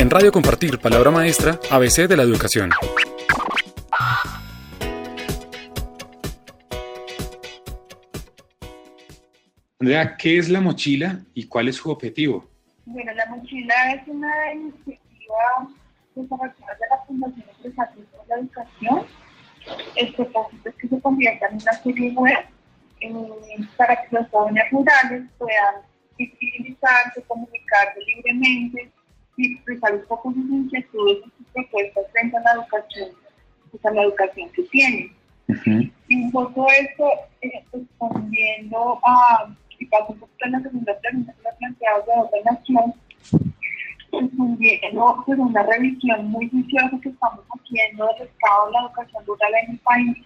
En Radio Compartir, palabra maestra, ABC de la educación. Andrea, ¿qué es la mochila y cuál es su objetivo? Bueno, la mochila es una iniciativa desarrollada de la Fundación Empresarial de la Educación. El propósito es que se convierta en una serie web eh, para que los jóvenes rurales puedan visibilizarse, comunicarse libremente expresar un poco sus inquietudes y sus propuestas frente a la educación, pues a la educación que tienen. Y un poco esto eh, respondiendo a, y paso un poco a la segunda pregunta que la planteado de otra nación, respondiendo pues, una revisión muy juiciosa que estamos haciendo del estado de la educación rural en el país,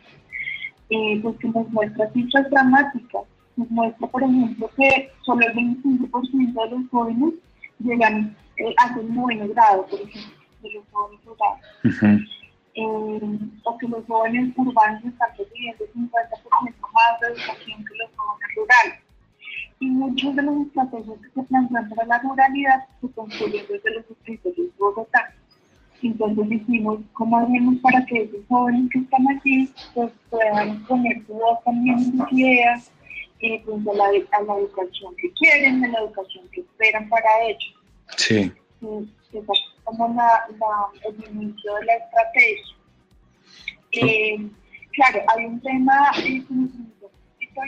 eh, pues que nos muestra cifras dramáticas. Nos muestra, por ejemplo, que solo el 25% de los jóvenes llegan eh, un noveno grado, por ejemplo, de los jóvenes rurales. Eh, o que los jóvenes urbanos están recibiendo 50% más de educación que los jóvenes rurales. Y muchos de los estrategias que se plantean para la ruralidad se construyen desde los escritorios de Bogotá. Entonces dijimos, ¿cómo hacemos para que esos jóvenes que están aquí pues, puedan poner su voz también en sus ideas, eh, pues, a, la, a la educación que quieren, a la educación que esperan para ellos. Sí. como la, el inicio de la estrategia. Eh, claro, hay un tema eh,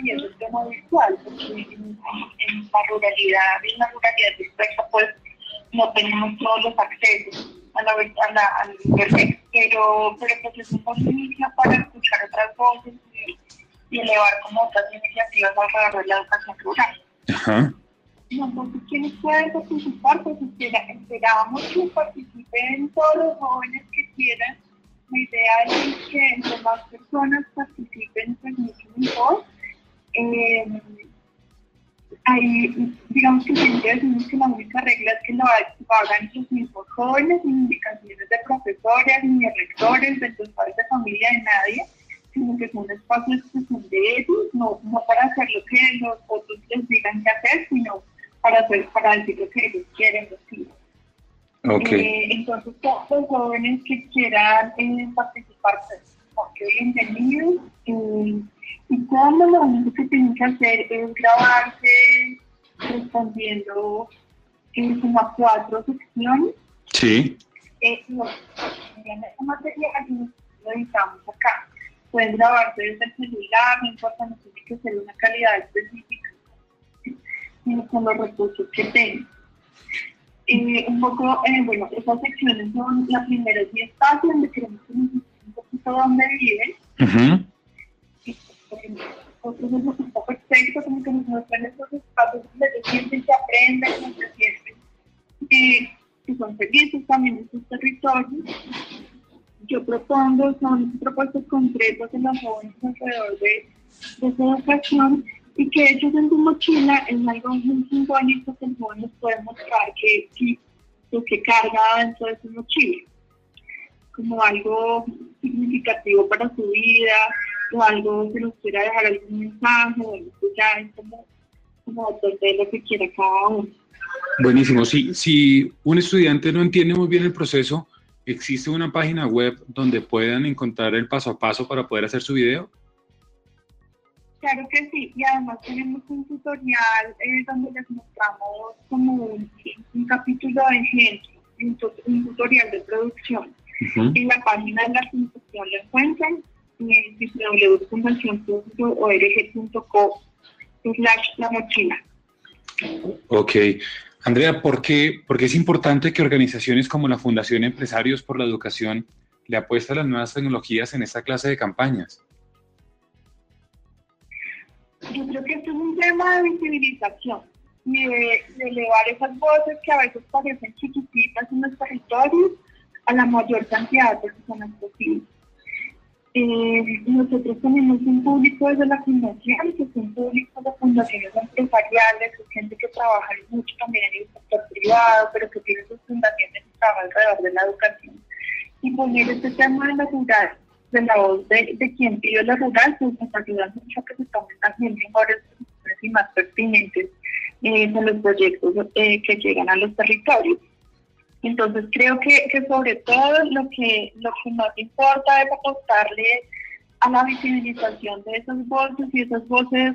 y es el tema virtual, porque en, la ruralidad, en la ruralidad dispersa, pues no tenemos todos los accesos a la, a la, al internet, pero, pero pues es un buen inicio para escuchar otras voces y elevar como otras iniciativas alrededor de la educación rural. Ajá. Nosotros, ¿quiénes pueden participar? Pues esperábamos que participen todos los jóvenes que quieran. La idea es que entre más personas participen, pues mucho mejor. Eh, ahí, digamos que siempre decimos que la única regla es que lo hagan los mismos jóvenes, sin indicaciones de profesores, ni de rectores, de los padres de familia, de nadie sino que son espacios que son de ellos, no, no para hacer lo que los otros les digan que hacer, sino para, para decir lo que ellos quieren decir. Okay. Eh, entonces, todos los jóvenes que quieran eh, participar, pues, porque bienvenidos. Eh, y cómo lo único que tienen que hacer es grabarse respondiendo eh, como a cuatro secciones. Sí. Eh, no, en ese material lo editamos acá pueden grabarse desde el celular, no importa, no tiene que ser una calidad específica, con los recursos que tengan. Eh, un poco, eh, bueno, esas secciones son las primeras 10 pasos donde queremos que nos un poquito dónde viven. Uh otros es un poco perfecto, como que nos muestran esos espacios donde se sienten que aprenden, donde se sienten eh, que son felices también en sus territorios yo propongo son propuestas concretas en los jóvenes alrededor de, de esa educación y que ellos en su mochila es algo muy simbólico que el joven nos puede mostrar que, que lo que carga dentro de su mochila, como algo significativo para su vida o algo que nos quiera dejar algún mensaje, o algo que ya es como, como de lo que quiera cada uno. Buenísimo. Si, si un estudiante no entiende muy bien el proceso, ¿Existe una página web donde puedan encontrar el paso a paso para poder hacer su video? Claro que sí, y además tenemos un tutorial eh, donde les mostramos como un, capítulo de ejemplo, un, tutorial de producción. En la página de la fundación lo encuentran en www.fundacion.org.co slash la mochila. Ok. Andrea, ¿por qué, es importante que organizaciones como la Fundación Empresarios por la Educación le apuesten a las nuevas tecnologías en esta clase de campañas? Yo creo que esto es un tema de visibilización y de, elevar esas voces que a veces parecen chiquititas en los territorios a la mayor cantidad de personas posibles. Eh, nosotros tenemos un público desde la fundación, que es un público de fundaciones empresariales, es gente que trabaja mucho también en el sector privado, pero que tiene sus fundaciones y trabaja alrededor de la educación. Y poner este tema de la rural, de la voz de, de quien pidió la rural, pues nos ayuda mucho a que se tomen también mejores y más pertinentes eh, en los proyectos eh, que llegan a los territorios. Entonces creo que, que sobre todo lo que, lo que más importa es apostarle a la visibilización de esas voces y esas voces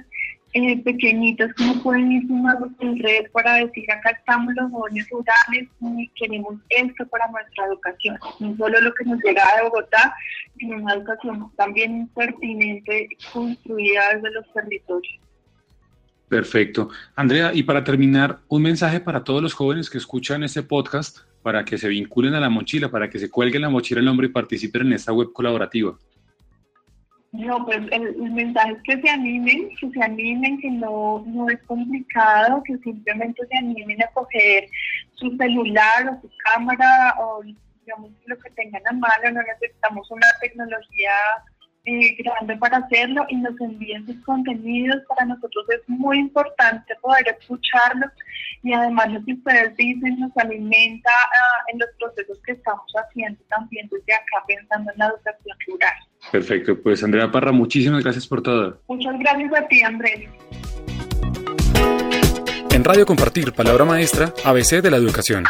eh, pequeñitas como pueden ir sumando en red para decir acá estamos los jóvenes rurales y queremos esto para nuestra educación. No solo lo que nos llega de Bogotá, sino una educación también pertinente construida desde los territorios. Perfecto. Andrea, y para terminar, un mensaje para todos los jóvenes que escuchan este podcast para que se vinculen a la mochila, para que se cuelguen la mochila el nombre y participen en esta web colaborativa. No, pues el, mensaje es que se animen, que se animen, que no, no es complicado, que simplemente se animen a coger su celular o su cámara o digamos lo que tengan a mano, no necesitamos una tecnología eh, grande para hacerlo y nos envíen sus contenidos. Para nosotros es muy importante poder escucharlos y además lo que ustedes dicen nos alimenta ah, en los procesos que estamos haciendo también desde acá pensando en la educación rural. Perfecto, pues Andrea Parra, muchísimas gracias por todo. Muchas gracias a ti, Andrés. En Radio Compartir, Palabra Maestra, ABC de la Educación.